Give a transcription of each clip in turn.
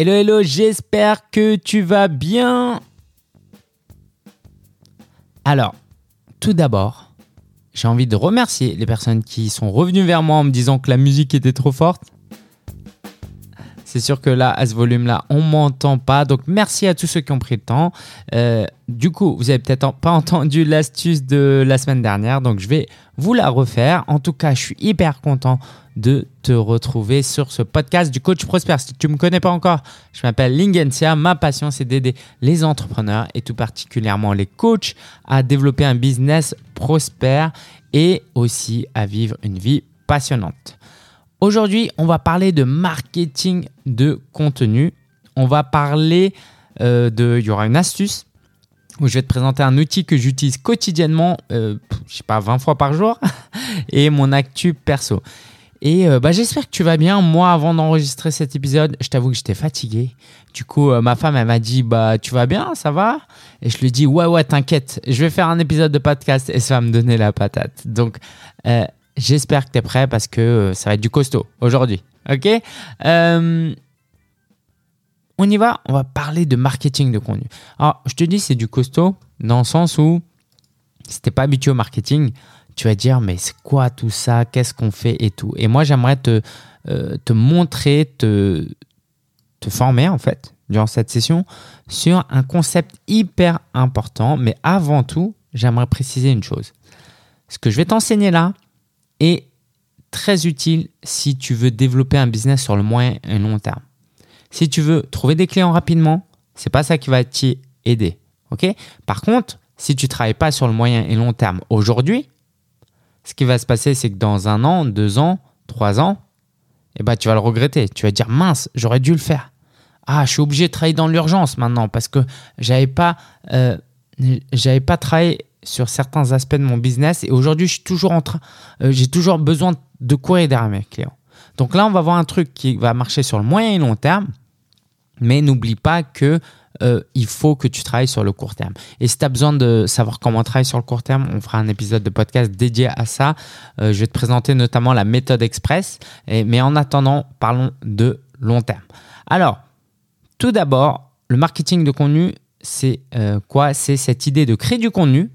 Hello, hello, j'espère que tu vas bien. Alors, tout d'abord, j'ai envie de remercier les personnes qui sont revenues vers moi en me disant que la musique était trop forte. C'est sûr que là, à ce volume-là, on m'entend pas. Donc, merci à tous ceux qui ont pris le temps. Euh, du coup, vous avez peut-être pas entendu l'astuce de la semaine dernière. Donc, je vais vous la refaire. En tout cas, je suis hyper content de te retrouver sur ce podcast du coach prospère. Si tu ne me connais pas encore, je m'appelle Lingensia. Ma passion, c'est d'aider les entrepreneurs et tout particulièrement les coachs à développer un business prospère et aussi à vivre une vie passionnante. Aujourd'hui, on va parler de marketing de contenu. On va parler euh, de. Il y aura une astuce où je vais te présenter un outil que j'utilise quotidiennement, euh, je sais pas, 20 fois par jour, et mon actu perso. Et euh, bah, j'espère que tu vas bien. Moi, avant d'enregistrer cet épisode, je t'avoue que j'étais fatigué. Du coup, ma femme, elle m'a dit Bah, tu vas bien, ça va? Et je lui dis Ouais, ouais, t'inquiète, je vais faire un épisode de podcast et ça va me donner la patate. Donc, J'espère que tu es prêt parce que euh, ça va être du costaud aujourd'hui. Ok? Euh, On y va On va parler de marketing de contenu. Alors, je te dis, c'est du costaud dans le sens où si tu pas habitué au marketing, tu vas dire, mais c'est quoi tout ça? Qu'est-ce qu'on fait et tout? Et moi, j'aimerais te, euh, te montrer, te, te former en fait, durant cette session, sur un concept hyper important. Mais avant tout, j'aimerais préciser une chose. Ce que je vais t'enseigner là, est très utile si tu veux développer un business sur le moyen et long terme. Si tu veux trouver des clients rapidement, c'est pas ça qui va t'y aider. ok? Par contre, si tu travailles pas sur le moyen et long terme aujourd'hui, ce qui va se passer, c'est que dans un an, deux ans, trois ans, eh ben, tu vas le regretter. Tu vas dire mince, j'aurais dû le faire. Ah, je suis obligé de travailler dans l'urgence maintenant parce que j'avais pas, euh, pas travaillé sur certains aspects de mon business et aujourd'hui, toujours euh, j'ai toujours besoin de courir derrière mes clients. Donc là, on va voir un truc qui va marcher sur le moyen et long terme, mais n'oublie pas que euh, il faut que tu travailles sur le court terme. Et si tu as besoin de savoir comment travailler sur le court terme, on fera un épisode de podcast dédié à ça. Euh, je vais te présenter notamment la méthode express. mais en attendant, parlons de long terme. Alors, tout d'abord, le marketing de contenu, c'est quoi? C'est cette idée de créer du contenu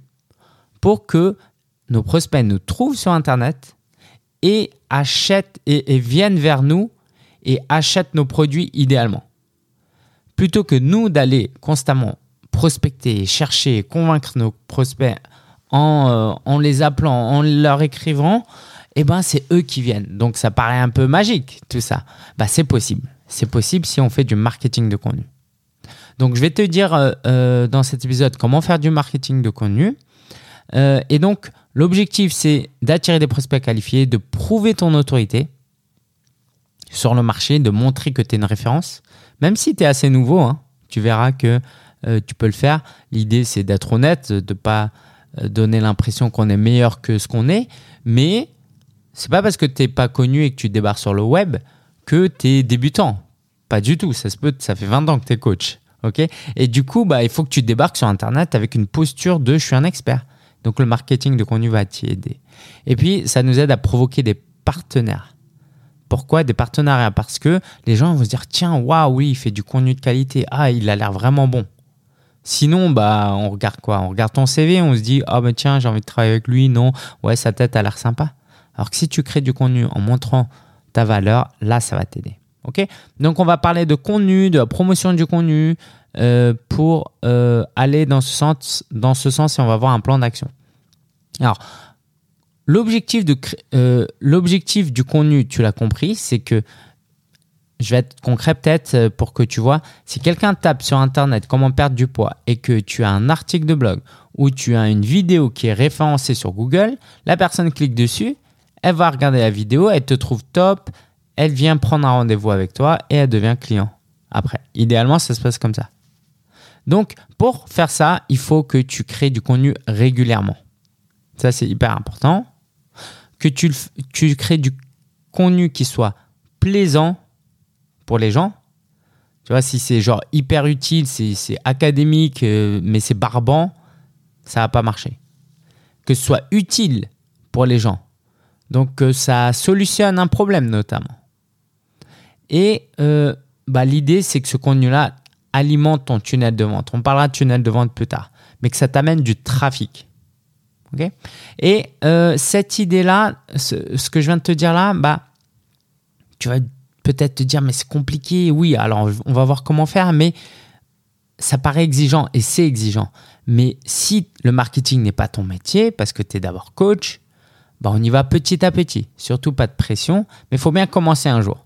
pour que nos prospects nous trouvent sur Internet et achètent et, viennent vers nous et achètent nos produits idéalement. Plutôt que nous d'aller constamment prospecter, chercher, convaincre nos prospects en, euh, les appelant, en leur écrivant, eh ben c'est eux qui viennent. Donc ça paraît un peu magique tout ça. Bah, c'est possible. C'est possible si on fait du marketing de contenu. Donc je vais te dire euh, euh, dans cet épisode comment faire du marketing de contenu. Euh, et donc, l'objectif, c'est d'attirer des prospects qualifiés, de prouver ton autorité sur le marché, de montrer que tu es une référence. Même si tu es assez nouveau, hein, tu verras que euh, tu peux le faire. L'idée, c'est d'être honnête, de ne pas euh, donner l'impression qu'on est meilleur que ce qu'on est. Mais c'est pas parce que tu n'es pas connu et que tu débarques sur le web que tu es débutant. Pas du tout. Ça, se peut, ça fait 20 ans que tu es coach. et du coup, bah, il faut que tu débarques sur Internet avec une posture de je suis un expert. Donc le marketing de contenu va t'y aider. Et puis, ça nous aide à provoquer des partenaires. Pourquoi des partenariats? Parce que les gens vont se dire tiens, waouh, oui, il fait du contenu de qualité. Ah, il a l'air vraiment bon. Sinon, bah, on regarde quoi? On regarde ton CV, on se dit ah, bah tiens, j'ai envie de travailler avec lui. Non, ouais, sa tête a l'air sympa. Alors que si tu crées du contenu en montrant ta valeur, là, ça va t'aider. Ok Donc, on va parler de contenu, de la promotion du contenu, euh, pour euh, aller dans ce, sens, et on va voir un plan d'action. Alors, euh, l'objectif du contenu, tu l'as compris, c'est que je vais être concret peut-être pour que tu vois, si quelqu'un tape sur Internet comment perdre du poids et que tu as un article de blog ou tu as une vidéo qui est référencée sur Google, la personne clique dessus, elle va regarder la vidéo, elle te trouve top, elle vient prendre un rendez-vous avec toi et elle devient client après. Idéalement, ça se passe comme ça. Donc, pour faire ça, il faut que tu crées du contenu régulièrement. Ça, c'est hyper important. Que tu, crées du contenu qui soit plaisant pour les gens. Tu vois, si c'est genre hyper utile, c'est académique, euh, mais c'est barbant, ça va pas marcher. Que ce soit utile pour les gens. Donc, que ça solutionne un problème notamment. Et euh, bah, l'idée, c'est que ce contenu-là alimente ton tunnel de vente. On parlera de tunnel de vente plus tard, mais que ça t'amène du trafic. Et euh, cette idée-là, ce, que je viens de te dire là, bah, tu vas peut-être te dire, mais c'est compliqué. Oui, alors on va voir comment faire, mais ça paraît exigeant et c'est exigeant. Mais si le marketing n'est pas ton métier, parce que tu es d'abord coach, bah on y va petit à petit. Surtout pas de pression, mais il faut bien commencer un jour.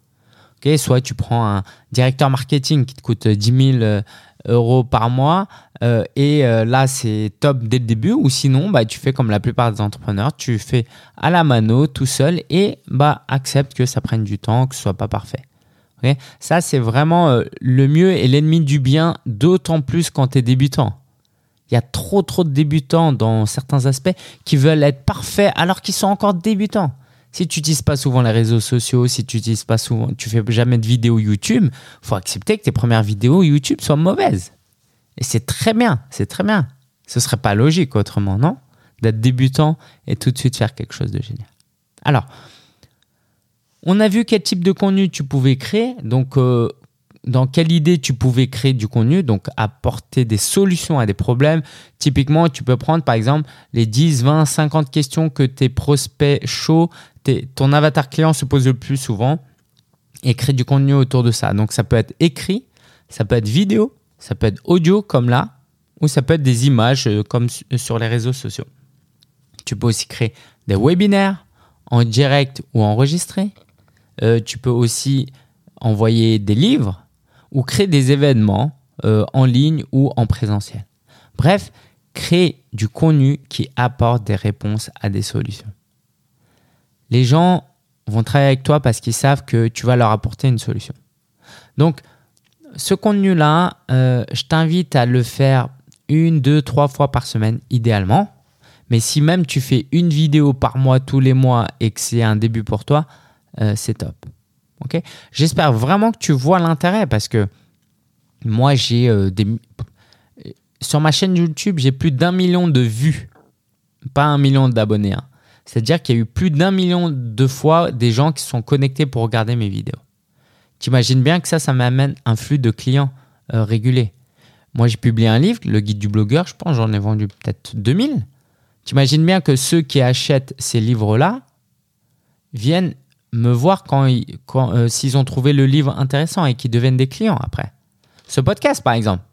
Soit tu prends un directeur marketing qui te coûte 10 000 euh, euros par mois euh, et euh, là c'est top dès le début ou sinon bah, tu fais comme la plupart des entrepreneurs, tu fais à la mano tout seul et bah, accepte que ça prenne du temps, que ce soit pas parfait. Ça, c'est vraiment euh, le mieux et l'ennemi du bien, d'autant plus quand tu es débutant. Il y a trop, trop de débutants dans certains aspects qui veulent être parfaits alors qu'ils sont encore débutants. Si tu n'utilises pas souvent les réseaux sociaux, si tu n'utilises pas souvent, tu fais jamais de vidéos YouTube, faut accepter que tes premières vidéos YouTube soient mauvaises. Et c'est très bien, c'est très bien. Ce serait pas logique autrement, non? D'être débutant et tout de suite faire quelque chose de génial. Alors, on a vu quel type de contenu tu pouvais créer, donc euh, dans quelle idée tu pouvais créer du contenu, donc apporter des solutions à des problèmes. Typiquement, tu peux prendre par exemple les 10, 20, 50 questions que tes prospects chauds, ton avatar client se pose le plus souvent et créer du contenu autour de ça. Donc ça peut être écrit, ça peut être vidéo, ça peut être audio comme là, ou ça peut être des images euh, comme sur les réseaux sociaux. Tu peux aussi créer des webinaires en direct ou enregistré. Euh, tu peux aussi envoyer des livres ou créer des événements euh, en ligne ou en présentiel. Bref, créer du contenu qui apporte des réponses à des solutions. Les gens vont travailler avec toi parce qu'ils savent que tu vas leur apporter une solution. Donc, ce contenu-là, euh, je t'invite à le faire une, deux, trois fois par semaine, idéalement. Mais si même tu fais une vidéo par mois tous les mois et que c'est un début pour toi, euh, c'est top. Ok? J'espère vraiment que tu vois l'intérêt parce que moi, j'ai euh, des. Sur ma chaîne YouTube, j'ai plus d'un million de vues, pas un million d'abonnés. Hein. C'est-à-dire qu'il y a eu plus d'un million de fois des gens qui sont connectés pour regarder mes vidéos. Tu imagines bien que ça, ça m'amène un flux de clients euh, régulier. Moi, j'ai publié un livre, le guide du blogueur, je pense, j'en ai vendu peut-être 2000. Tu imagines bien que ceux qui achètent ces livres-là viennent me voir quand, quand euh, s'ils ont trouvé le livre intéressant et qu'ils deviennent des clients après. Ce podcast, par exemple.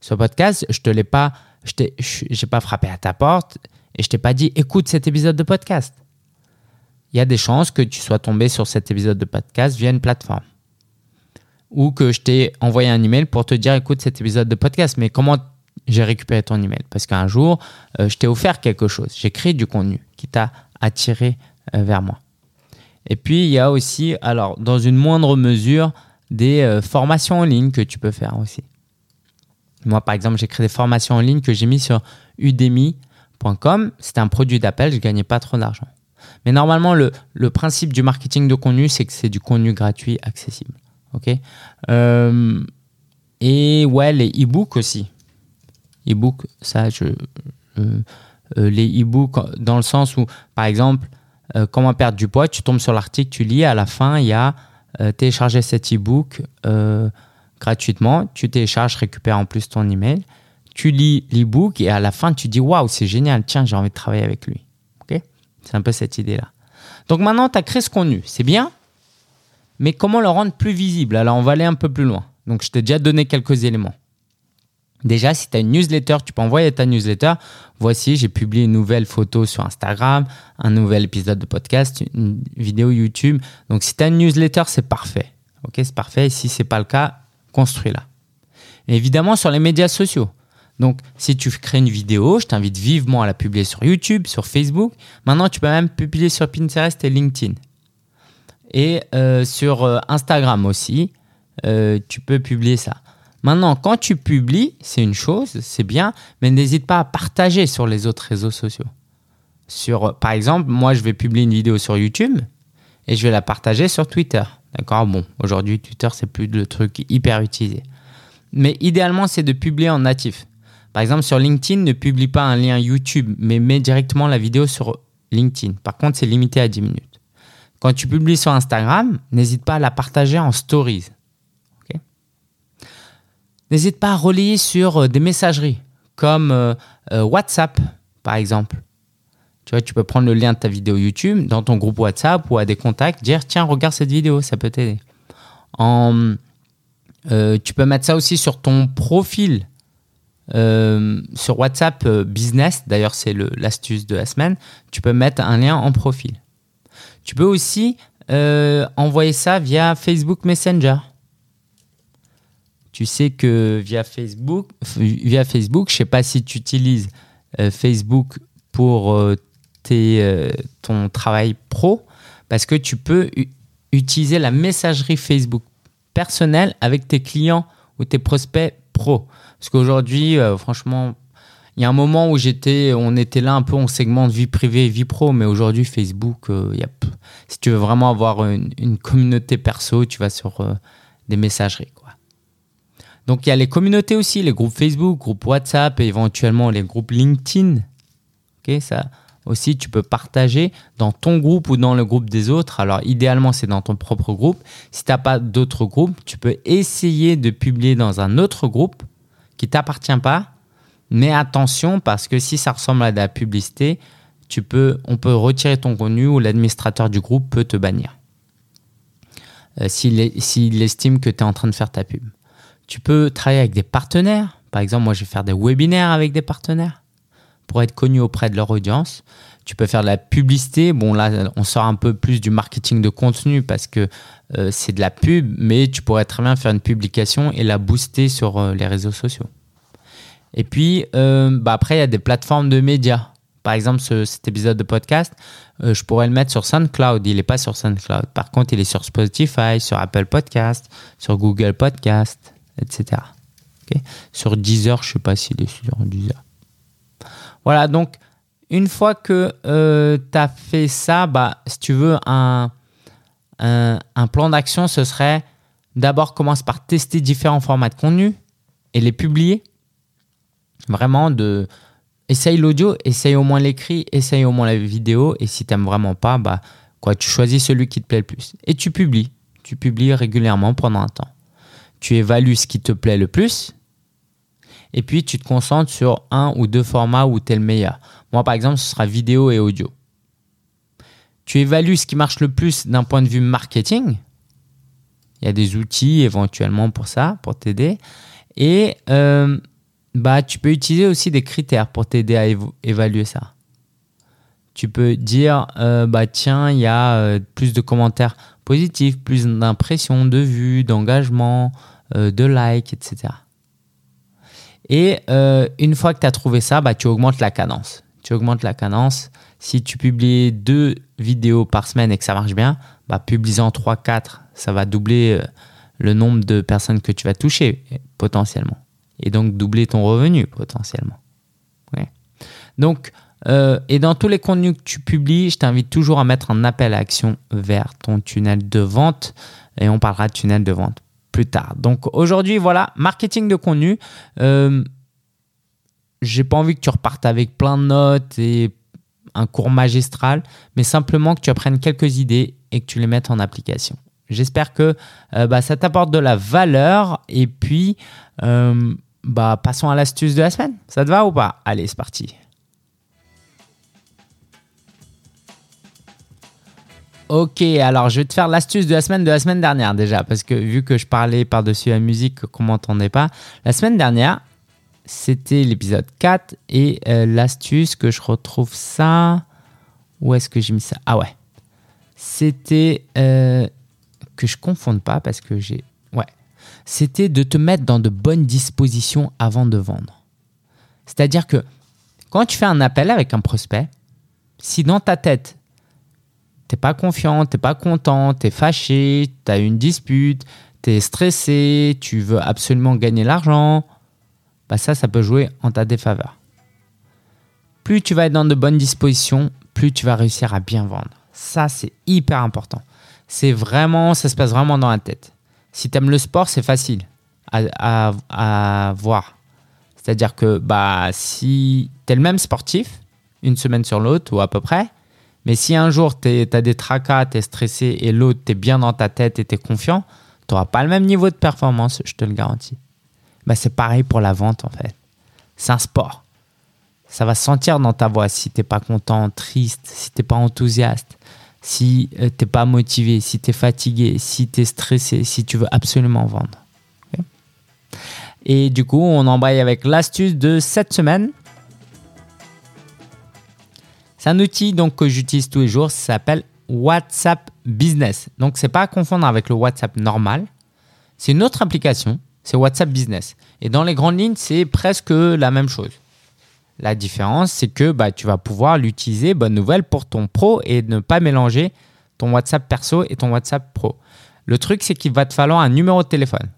Ce podcast, je te l'ai pas, je n'ai pas frappé à ta porte et je t'ai pas dit écoute cet épisode de podcast. Il y a des chances que tu sois tombé sur cet épisode de podcast via une plateforme. Ou que je t'ai envoyé un email pour te dire écoute cet épisode de podcast. Mais comment j'ai récupéré ton email? Parce qu'un jour, euh, je t'ai offert quelque chose. J'ai créé du contenu qui t'a attiré euh, vers moi. Et puis, il y a aussi, alors, dans une moindre mesure, des euh, formations en ligne que tu peux faire aussi. Moi, par exemple, j'ai créé des formations en ligne que j'ai mis sur udemy.com. C'était un produit d'appel, je ne gagnais pas trop d'argent. Mais normalement, le, principe du marketing de contenu, c'est que c'est du contenu gratuit accessible. OK? Euh, Et ouais, les e-books aussi. E-books, ça, je, euh, les e-books, dans le sens où, par exemple, euh, comment perdre du poids, tu tombes sur l'article, tu lis, à la fin, il y a euh, télécharger cet e-book euh, gratuitement, tu télécharges, récupères en plus ton email, tu lis l'e-book et à la fin, tu dis waouh, c'est génial, tiens, j'ai envie de travailler avec lui. ok? C'est un peu cette idée-là. Donc maintenant, tu as créé ce contenu, c'est bien, mais comment le rendre plus visible? Alors, on va aller un peu plus loin. Donc, je t'ai déjà donné quelques éléments. Déjà, si tu as une newsletter, tu peux envoyer ta newsletter. Voici, j'ai publié une nouvelle photo sur Instagram, un nouvel épisode de podcast, une vidéo YouTube. Donc, si tu as une newsletter, c'est parfait. Ok, c'est parfait. Et si ce n'est pas le cas, construis-la. Évidemment, sur les médias sociaux. Donc, si tu crées une vidéo, je t'invite vivement à la publier sur YouTube, sur Facebook. Maintenant, tu peux même publier sur Pinterest et LinkedIn. Et euh, sur euh, Instagram aussi, euh, tu peux publier ça. Maintenant, quand tu publies, c'est une chose, c'est bien, mais n'hésite pas à partager sur les autres réseaux sociaux. Sur, par exemple, moi, je vais publier une vidéo sur YouTube et je vais la partager sur Twitter. D'accord? Bon, aujourd'hui, Twitter, c'est plus le truc hyper utilisé. Mais idéalement, c'est de publier en natif. Par exemple, sur LinkedIn, ne publie pas un lien YouTube, mais mets directement la vidéo sur LinkedIn. Par contre, c'est limité à 10 minutes. Quand tu publies sur Instagram, n'hésite pas à la partager en stories. N'hésite pas à relayer sur euh, des messageries comme euh, euh, WhatsApp, par exemple. Tu vois, tu peux prendre le lien de ta vidéo YouTube dans ton groupe WhatsApp ou à des contacts, dire tiens, regarde cette vidéo, ça peut t'aider. Tu peux mettre ça aussi sur ton profil sur WhatsApp Business. D'ailleurs, c'est l'astuce de la semaine. Tu peux mettre un lien en profil. Tu peux aussi envoyer ça via Facebook Messenger tu sais que via Facebook, via Facebook, je sais pas si tu utilises euh, Facebook pour euh, euh, ton travail pro, parce que tu peux utiliser la messagerie Facebook personnelle avec tes clients ou tes prospects pro. Parce qu'aujourd'hui, franchement, il y a un moment où j'étais, on était là un peu en segment de vie privée et vie pro, mais aujourd'hui, Facebook, si tu veux vraiment avoir une, communauté perso, tu vas sur des messageries. Donc il y a les communautés aussi, les groupes Facebook, groupes WhatsApp et éventuellement les groupes LinkedIn. Ok, ça aussi tu peux partager dans ton groupe ou dans le groupe des autres. Alors idéalement c'est dans ton propre groupe. Si tu n'as pas d'autres groupes, tu peux essayer de publier dans un autre groupe qui t'appartient pas. Mais attention parce que si ça ressemble à de la publicité, on peut retirer ton contenu ou l'administrateur du groupe peut te bannir. Euh, s'il estime que tu es en train de faire ta pub. Tu peux travailler avec des partenaires. Par exemple, moi, je vais faire des webinaires avec des partenaires pour être connu auprès de leur audience. Tu peux faire de la publicité. Bon, là, on sort un peu plus du marketing de contenu parce que euh, c'est de la pub, mais tu pourrais très bien faire une publication et la booster sur euh, les réseaux sociaux. Et puis, euh, bah après, il y a des plateformes de médias. Par exemple, cet épisode de podcast, je pourrais le mettre sur SoundCloud. Il n'est pas sur SoundCloud. Par contre, il est sur Spotify, sur Apple Podcast, sur Google Podcast etc. Sur Deezer, je ne sais pas s'il est sur Deezer. Voilà, donc une fois que euh, tu as fait ça, bah, si tu veux un, plan d'action, ce serait d'abord commence par tester différents formats de contenu et les publier. Vraiment, essaye l'audio, essaye au moins l'écrit, essaye au moins la vidéo. Et si tu n'aimes vraiment pas, bah, quoi, tu choisis celui qui te plaît le plus. Et tu publies. Tu publies régulièrement pendant un temps tu évalues ce qui te plaît le plus, et puis tu te concentres sur un ou deux formats où tu es le meilleur. Moi, par exemple, ce sera vidéo et audio. Tu évalues ce qui marche le plus d'un point de vue marketing. Il y a des outils éventuellement pour ça, pour t'aider. Et euh, bah, tu peux utiliser aussi des critères pour t'aider à évaluer ça. Tu peux dire, euh, bah tiens, il y a euh, plus de commentaires positifs, plus d'impressions, de vues, d'engagement, de likes, etc. Et une fois que tu as trouvé ça, bah, tu augmentes la cadence. Tu augmentes la cadence. Si tu publies deux vidéos par semaine et que ça marche bien, bah, publie-en 3-4. Ça va doubler euh, le nombre de personnes que tu vas toucher potentiellement. Et donc doubler ton revenu potentiellement. Donc, et dans tous les contenus que tu publies, je t'invite toujours à mettre un appel à action vers ton tunnel de vente. Et on parlera de tunnel de vente tard. Donc aujourd'hui, voilà, marketing de contenu. Euh, j'ai pas envie que tu repartes avec plein de notes et un cours magistral, mais simplement que tu apprennes quelques idées et que tu les mettes en application. J'espère que euh, bah, ça t'apporte de la valeur. Et puis, euh, bah, passons à l'astuce de la semaine. Ça te va ou pas? Allez, c'est parti. Ok, alors je vais te faire l'astuce de la semaine de la semaine dernière déjà, parce que vu que je parlais par-dessus la musique qu'on m'entendait pas, la semaine dernière, c'était l'épisode 4 et euh, l'astuce que je retrouve ça. Où est-ce que j'ai mis ça? Ah ouais. C'était euh, que je confonde pas parce que j'ai. Ouais. C'était de te mettre dans de bonnes dispositions avant de vendre. C'est-à-dire que quand tu fais un appel avec un prospect, si dans ta tête, t'es pas confiant, t'es pas content, t'es fâché, t'as une dispute, t'es stressé, tu veux absolument gagner l'argent, bah ça, ça peut jouer en ta défaveur. Plus tu vas être dans de bonnes dispositions, plus tu vas réussir à bien vendre. Ça, c'est hyper important. C'est vraiment, ça se passe vraiment dans la tête. Si tu aimes le sport, c'est facile à, voir. C'est-à-dire que bah, si tu es le même sportif, une semaine sur l'autre ou à peu près, mais si un jour tu as des tracas, tu es stressé et l'autre, tu es bien dans ta tête et tu es confiant, tu n'auras pas le même niveau de performance, je te le garantis. Bah, c'est pareil pour la vente en fait. C'est un sport. Ça va se sentir dans ta voix si tu n'es pas content, triste, si tu n'es pas enthousiaste, si tu n'es pas motivé, si tu es fatigué, si tu es stressé, si tu veux absolument vendre. Et du coup, on embraye avec l'astuce de cette semaine. C'est un outil donc, que j'utilise tous les jours, ça s'appelle WhatsApp Business. Donc, c'est pas à confondre avec le WhatsApp normal. C'est une autre application, c'est WhatsApp Business. Et dans les grandes lignes, c'est presque la même chose. La différence, c'est que bah, tu vas pouvoir l'utiliser, bonne nouvelle, pour ton pro et ne pas mélanger ton WhatsApp perso et ton WhatsApp pro. Le truc, c'est qu'il va te falloir un numéro de téléphone.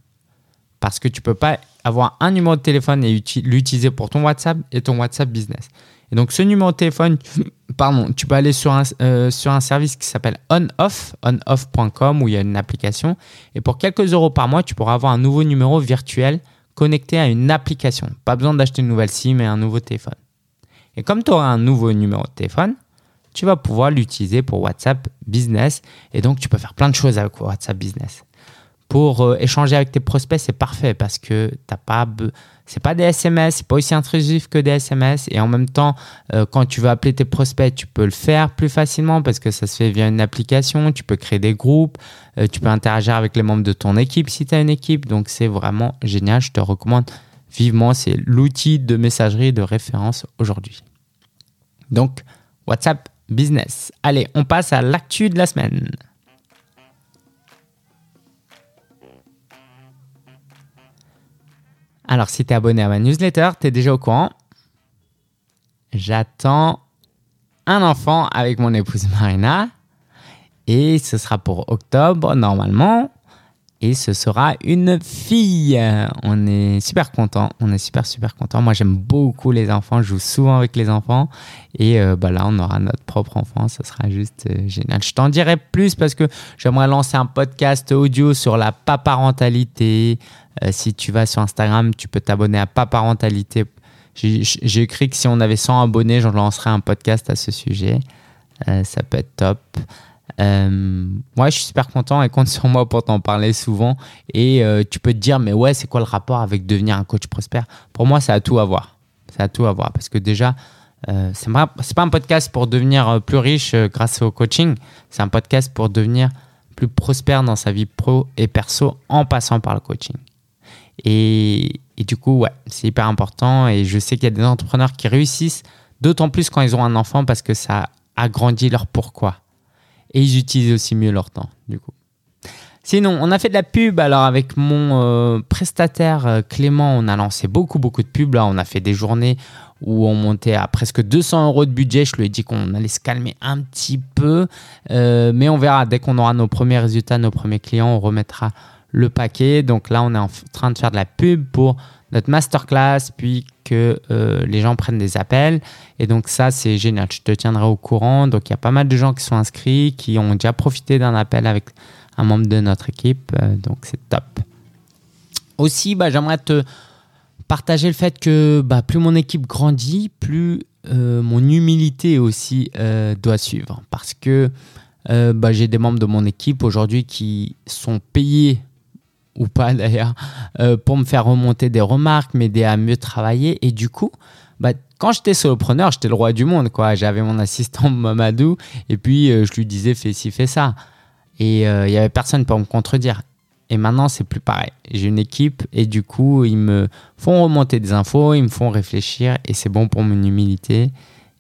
Parce que tu ne peux pas avoir un numéro de téléphone et l'utiliser pour ton WhatsApp et ton WhatsApp business. Et donc, ce numéro de téléphone, pardon, tu peux aller sur un, euh, sur un service qui s'appelle OnOff, onoff.com, où il y a une application. Et pour quelques euros par mois, tu pourras avoir un nouveau numéro virtuel connecté à une application. Pas besoin d'acheter une nouvelle SIM et un nouveau téléphone. Et comme tu auras un nouveau numéro de téléphone, tu vas pouvoir l'utiliser pour WhatsApp Business. Et donc, tu peux faire plein de choses avec WhatsApp Business pour euh, échanger avec tes prospects, c'est parfait parce que t'as pas, c'est pas des SMS, c'est pas aussi intrusif que des SMS. Et en même temps, euh, quand tu veux appeler tes prospects, tu peux le faire plus facilement parce que ça se fait via une application. Tu peux créer des groupes, euh, tu peux interagir avec les membres de ton équipe si tu as une équipe. Donc c'est vraiment génial. Je te recommande vivement. C'est l'outil de messagerie de référence aujourd'hui. Donc WhatsApp Business. Allez, on passe à l'actu de la semaine. Alors, si tu es abonné à ma newsletter, tu es déjà au courant. J'attends un enfant avec mon épouse Marina. Et ce sera pour octobre, normalement et ce sera une fille. On est super content, on est super super content. Moi j'aime beaucoup les enfants, je joue souvent avec les enfants et euh, bah là on aura notre propre enfant, ce sera juste euh, génial. Je t'en dirai plus parce que j'aimerais lancer un podcast audio sur la paparentalité. Euh, si tu vas sur Instagram, tu peux t'abonner à paparentalité. J'ai écrit que si on avait 100 abonnés, j'en lancerais un podcast à ce sujet. ça peut être top. Euh, ouais, je suis super content et compte sur moi pour t'en parler souvent. Et euh, tu peux te dire, mais ouais, c'est quoi le rapport avec devenir un coach prospère? Pour moi, ça a tout à voir. Ça a tout à voir parce que déjà, euh, c'est pas, un podcast pour devenir euh, plus riche grâce au coaching. C'est un podcast pour devenir plus prospère dans sa vie pro et perso en passant par le coaching. Et, et du coup, ouais, c'est hyper important. Et je sais qu'il y a des entrepreneurs qui réussissent, d'autant plus quand ils ont un enfant parce que ça agrandit leur pourquoi et ils utilisent aussi mieux leur temps, du coup. Sinon, on a fait de la pub. Alors, avec mon euh, prestataire euh, Clément, on a lancé beaucoup, beaucoup de pubs. Là, on a fait des journées où on montait à presque 200 euros de budget. Je lui ai dit qu'on allait se calmer un petit peu. Euh, mais on verra. Dès qu'on aura nos premiers résultats, nos premiers clients, on remettra le paquet. Donc là, on est en train de faire de la pub pour notre masterclass, puis que euh, les gens prennent des appels. Et donc ça, c'est génial. Je te tiendrai au courant. Donc il y a pas mal de gens qui sont inscrits, qui ont déjà profité d'un appel avec un membre de notre équipe. Euh, donc c'est top. Aussi, bah, j'aimerais te partager le fait que bah, plus mon équipe grandit, plus euh, mon humilité aussi doit suivre. Parce que bah, j'ai des membres de mon équipe aujourd'hui qui sont payés ou pas d'ailleurs, euh, pour me faire remonter des remarques, m'aider à mieux travailler. Et du coup, bah, quand j'étais solopreneur, j'étais le roi du monde. quoi. J'avais mon assistant Mamadou et puis euh, je lui disais fais ci, fais ça. Et euh, il y n'y avait personne pour me contredire. Et maintenant, c'est plus pareil. J'ai une équipe et du coup, ils me font remonter des infos, ils me font réfléchir et c'est bon pour mon humilité.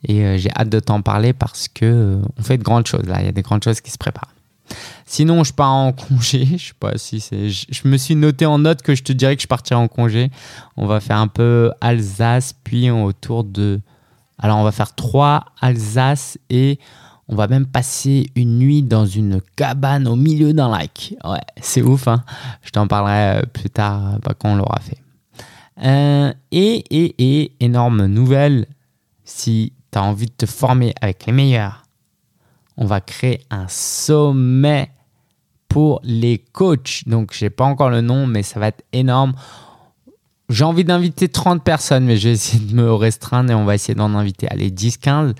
Et j'ai hâte de t'en parler parce que on fait de grandes choses là. Il y a des grandes choses qui se préparent. Sinon, je pars en congé. Je sais pas si c'est. Je, me suis noté en note que je te dirais que je partirai en congé. On va faire un peu Alsace, puis autour de. Alors, on va faire trois Alsace et on va même passer une nuit dans une cabane au milieu d'un lac. Ouais, c'est ouf. Hein je t'en parlerai euh, plus tard bah, quand on l'aura fait. Euh, et, et, et, énorme nouvelle, si tu as envie de te former avec les meilleurs on va créer un sommet pour les coachs. Donc, je n'ai pas encore le nom, mais ça va être énorme. J'ai envie d'inviter 30 personnes, mais je vais essayer de me restreindre et on va essayer d'en inviter allez, 10-15.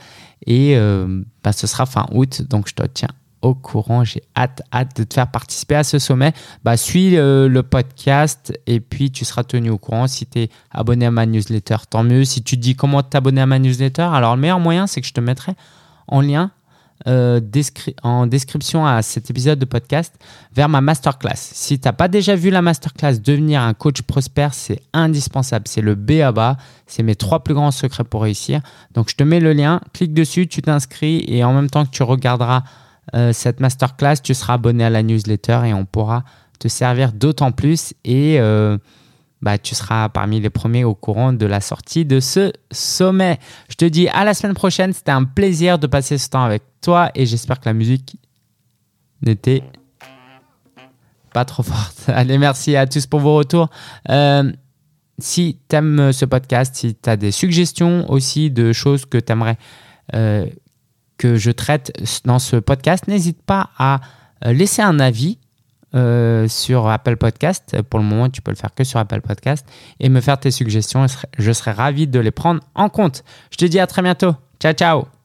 Et euh, bah, ce sera fin août, donc je te tiens au courant. J'ai hâte, hâte de te faire participer à ce sommet. Bah, suis euh, le podcast et puis tu seras tenu au courant. Si tu es abonné à ma newsletter, tant mieux. Si tu dis comment t'abonner à ma newsletter, alors le meilleur moyen, c'est que je te mettrai en lien euh, en description à cet épisode de podcast vers ma masterclass. Si tu n'as pas déjà vu la masterclass Devenir un coach prospère, c'est indispensable. C'est le B à bas. C'est mes trois plus grands secrets pour réussir. Donc je te mets le lien, clique dessus, tu t'inscris et en même temps que tu regarderas euh, cette masterclass, tu seras abonné à la newsletter et on pourra te servir d'autant plus. Et euh, bah, tu seras parmi les premiers au courant de la sortie de ce sommet. Je te dis à la semaine prochaine. C'était un plaisir de passer ce temps avec toi et j'espère que la musique n'était pas trop forte. Allez, merci à tous pour vos retours. Euh, si tu aimes ce podcast, si tu as des suggestions aussi de choses que tu aimerais euh, que je traite dans ce podcast, n'hésite pas à euh, laisser un avis euh, sur Apple Podcast. Pour le moment, tu peux le faire que sur Apple Podcast et me faire tes suggestions. Je serai ravi de les prendre en compte. Je te dis à très bientôt. Ciao, ciao